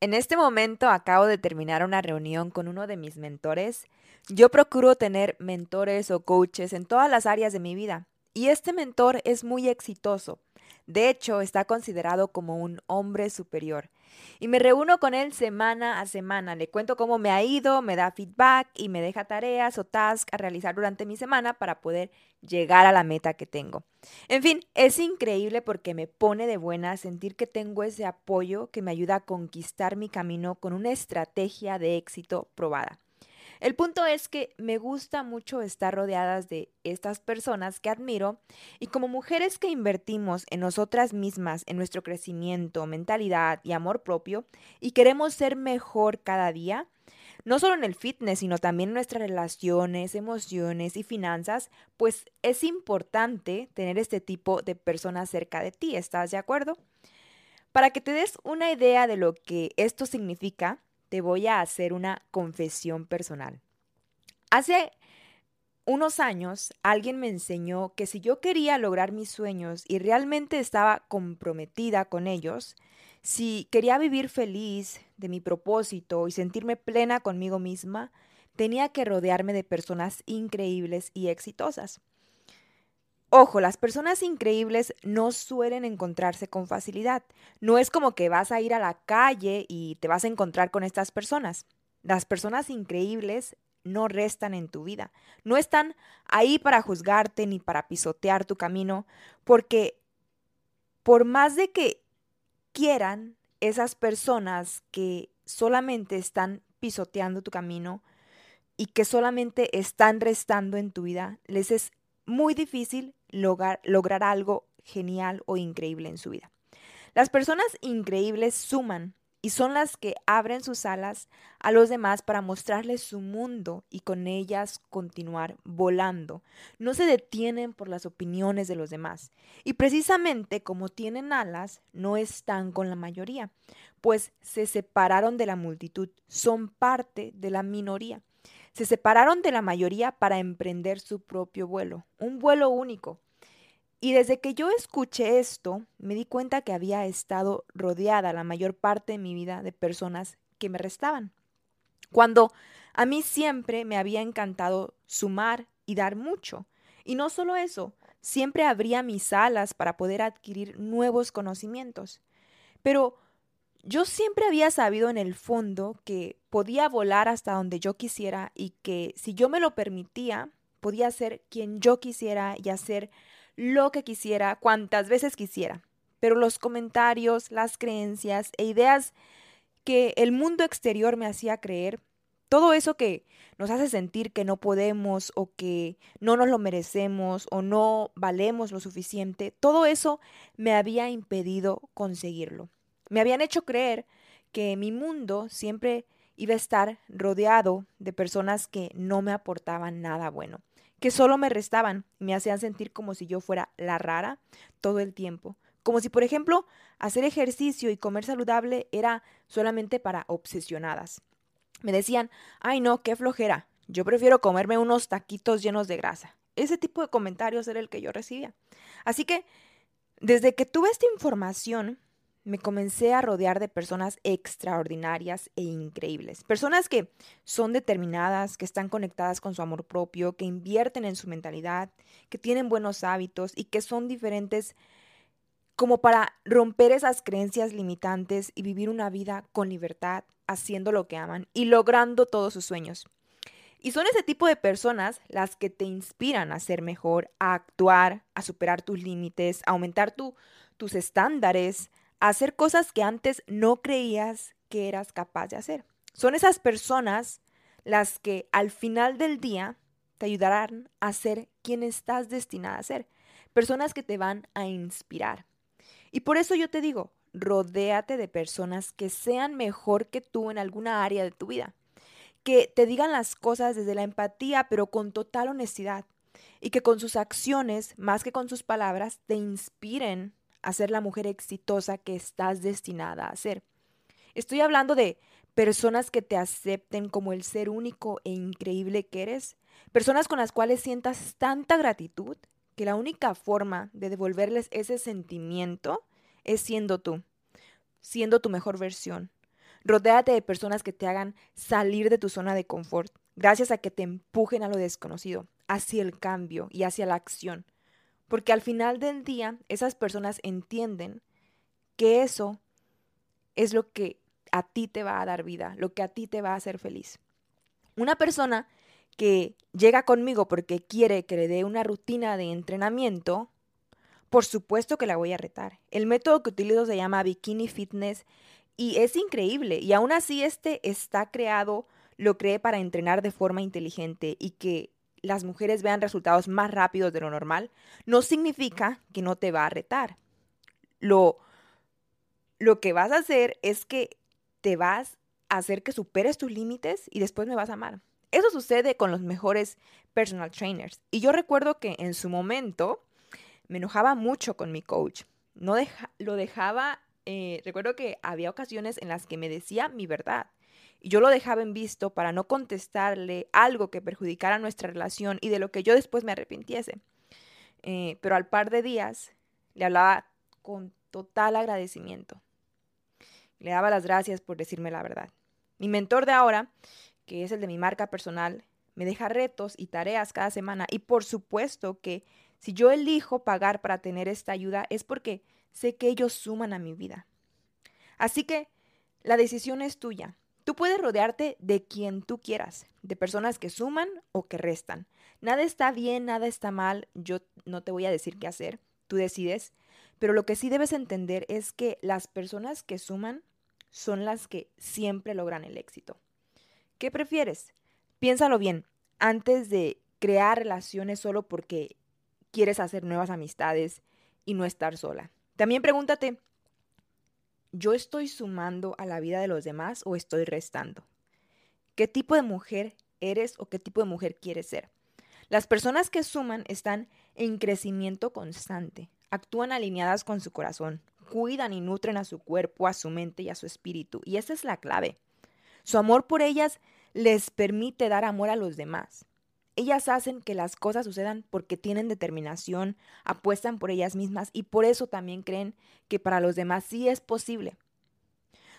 En este momento acabo de terminar una reunión con uno de mis mentores. Yo procuro tener mentores o coaches en todas las áreas de mi vida y este mentor es muy exitoso. De hecho, está considerado como un hombre superior. Y me reúno con él semana a semana. Le cuento cómo me ha ido, me da feedback y me deja tareas o tasks a realizar durante mi semana para poder llegar a la meta que tengo. En fin, es increíble porque me pone de buena sentir que tengo ese apoyo que me ayuda a conquistar mi camino con una estrategia de éxito probada. El punto es que me gusta mucho estar rodeadas de estas personas que admiro y como mujeres que invertimos en nosotras mismas, en nuestro crecimiento, mentalidad y amor propio y queremos ser mejor cada día, no solo en el fitness, sino también en nuestras relaciones, emociones y finanzas, pues es importante tener este tipo de personas cerca de ti, ¿estás de acuerdo? Para que te des una idea de lo que esto significa, te voy a hacer una confesión personal. Hace unos años alguien me enseñó que si yo quería lograr mis sueños y realmente estaba comprometida con ellos, si quería vivir feliz de mi propósito y sentirme plena conmigo misma, tenía que rodearme de personas increíbles y exitosas. Ojo, las personas increíbles no suelen encontrarse con facilidad. No es como que vas a ir a la calle y te vas a encontrar con estas personas. Las personas increíbles no restan en tu vida. No están ahí para juzgarte ni para pisotear tu camino, porque por más de que quieran esas personas que solamente están pisoteando tu camino y que solamente están restando en tu vida, les es muy difícil lograr, algo genial o increíble en su vida. Las personas increíbles suman y son las que abren sus alas a los demás para mostrarles su mundo y con ellas continuar volando. No se detienen por las opiniones de los demás. Y precisamente como tienen alas, no están con la mayoría, pues se separaron de la multitud, son parte de la minoría. Se separaron de la mayoría para emprender su propio vuelo, un vuelo único. Y desde que yo escuché esto, me di cuenta que había estado rodeada la mayor parte de mi vida de personas que me restaban. Cuando a mí siempre me había encantado sumar y dar mucho. Y no solo eso, siempre abría mis alas para poder adquirir nuevos conocimientos. Pero yo siempre había sabido en el fondo que podía volar hasta donde yo quisiera y que si yo me lo permitía, podía ser quien yo quisiera y hacer lo que quisiera, cuantas veces quisiera. Pero los comentarios, las creencias e ideas que el mundo exterior me hacía creer, todo eso que nos hace sentir que no podemos o que no nos lo merecemos o no valemos lo suficiente, todo eso me había impedido conseguirlo. Me habían hecho creer que mi mundo siempre iba a estar rodeado de personas que no me aportaban nada bueno, que solo me restaban me hacían sentir como si yo fuera la rara todo el tiempo. Como si, por ejemplo, hacer ejercicio y comer saludable era solamente para obsesionadas. Me decían, ay no, qué flojera, yo prefiero comerme unos taquitos llenos de grasa. Ese tipo de comentarios era el que yo recibía. Así que, desde que tuve esta información, me comencé a rodear de personas extraordinarias e increíbles. Personas que son determinadas, que están conectadas con su amor propio, que invierten en su mentalidad, que tienen buenos hábitos y que son diferentes como para romper esas creencias limitantes y vivir una vida con libertad, haciendo lo que aman y logrando todos sus sueños. Y son ese tipo de personas las que te inspiran a ser mejor, a actuar, a superar tus límites, a aumentar tus estándares, hacer cosas que antes no creías que eras capaz de hacer. Son esas personas las que al final del día te ayudarán a ser quien estás destinada a ser. Personas que te van a inspirar. Y por eso yo te digo, rodéate de personas que sean mejor que tú en alguna área de tu vida. Que te digan las cosas desde la empatía, pero con total honestidad. Y que con sus acciones, más que con sus palabras, te inspiren a ser la mujer exitosa que estás destinada a ser. Estoy hablando de personas que te acepten como el ser único e increíble que eres, personas con las cuales sientas tanta gratitud que la única forma de devolverles ese sentimiento es siendo tú, siendo tu mejor versión. Rodéate de personas que te hagan salir de tu zona de confort, gracias a que te empujen a lo desconocido, hacia el cambio y hacia la acción. Porque al final del día, esas personas entienden que eso es lo que a ti te va a dar vida, lo que a ti te va a hacer feliz. Una persona que llega conmigo porque quiere que le dé una rutina de entrenamiento, por supuesto que la voy a retar. El método que utilizo se llama Bikini Fitness y es increíble. Y aún así este está creado, lo cree para entrenar de forma inteligente y que las mujeres vean resultados más rápidos de lo normal, no significa que no te va a retar. Lo, lo que vas a hacer es que te vas a hacer que superes tus límites y después me vas a amar. Eso sucede con los mejores personal trainers. Y yo recuerdo que en su momento me enojaba mucho con mi coach. No lo dejaba, eh, recuerdo que había ocasiones en las que me decía mi verdad. Y yo lo dejaba en visto para no contestarle algo que perjudicara nuestra relación y de lo que yo después me arrepintiese. Eh, pero al par de días le hablaba con total agradecimiento. Le daba las gracias por decirme la verdad. Mi mentor de ahora, que es el de mi marca personal, me deja retos y tareas cada semana y por supuesto que si yo elijo pagar para tener esta ayuda es porque sé que ellos suman a mi vida. Así que la decisión es tuya. Tú puedes rodearte de quien tú quieras, de personas que suman o que restan. Nada está bien, nada está mal, yo no te voy a decir qué hacer, tú decides, pero lo que sí debes entender es que las personas que suman son las que siempre logran el éxito. ¿Qué prefieres? Piénsalo bien, antes de crear relaciones solo porque quieres hacer nuevas amistades y no estar sola. También pregúntate, ¿yo estoy sumando a la vida de los demás o estoy restando? ¿Qué tipo de mujer eres o qué tipo de mujer quieres ser? Las personas que suman están en crecimiento constante, actúan alineadas con su corazón, cuidan y nutren a su cuerpo, a su mente y a su espíritu. Y esa es la clave. Su amor por ellas les permite dar amor a los demás. Ellas hacen que las cosas sucedan porque tienen determinación, apuestan por ellas mismas y por eso también creen que para los demás sí es posible.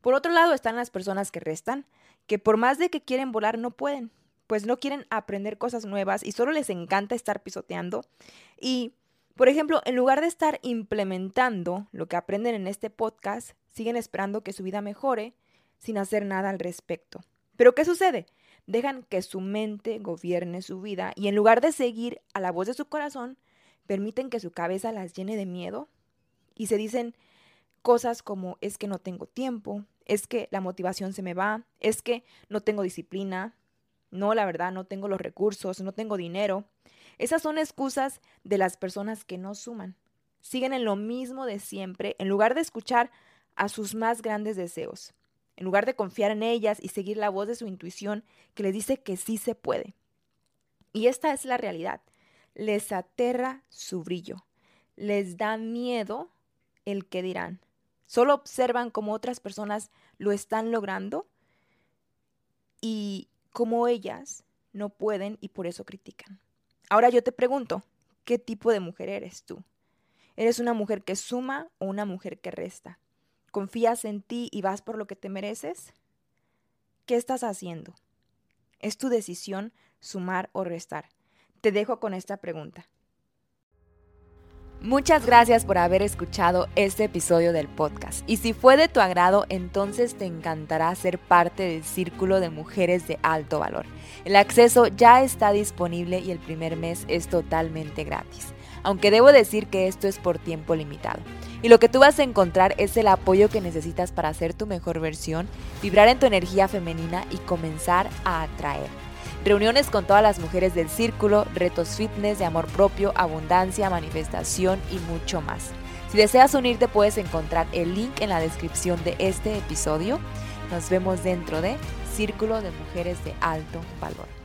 Por otro lado están las personas que restan, que por más de que quieren volar no pueden, pues no quieren aprender cosas nuevas y solo les encanta estar pisoteando y por ejemplo, en lugar de estar implementando lo que aprenden en este podcast, siguen esperando que su vida mejore sin hacer nada al respecto. Pero ¿qué sucede? Dejan que su mente gobierne su vida y en lugar de seguir a la voz de su corazón, permiten que su cabeza las llene de miedo y se dicen cosas como es que no tengo tiempo, es que la motivación se me va, es que no tengo disciplina, no, la verdad, no tengo los recursos, no tengo dinero. Esas son excusas de las personas que no suman. Siguen en lo mismo de siempre en lugar de escuchar a sus más grandes deseos, en lugar de confiar en ellas y seguir la voz de su intuición que les dice que sí se puede. Y esta es la realidad. Les aterra su brillo. Les da miedo el que dirán. Solo observan cómo otras personas lo están logrando y cómo ellas no pueden y por eso critican. Ahora yo te pregunto, ¿qué tipo de mujer eres tú? ¿Eres una mujer que suma o una mujer que resta? ¿Confías en ti y vas por lo que te mereces? ¿Qué estás haciendo? Es tu decisión sumar o restar. Te dejo con esta pregunta. Muchas gracias por haber escuchado este episodio del podcast. Y si fue de tu agrado, entonces te encantará ser parte del Círculo de Mujeres de Alto Valor. El acceso ya está disponible y el primer mes es totalmente gratis. Aunque debo decir que esto es por tiempo limitado. Y lo que tú vas a encontrar es el apoyo que necesitas para hacer tu mejor versión, vibrar en tu energía femenina y comenzar a atraer reuniones con todas las mujeres del círculo, retos fitness de amor propio, abundancia, manifestación y mucho más. Si deseas unirte puedes encontrar el link en la descripción de este episodio. Nos vemos dentro de Círculo de Mujeres de Alto Valor.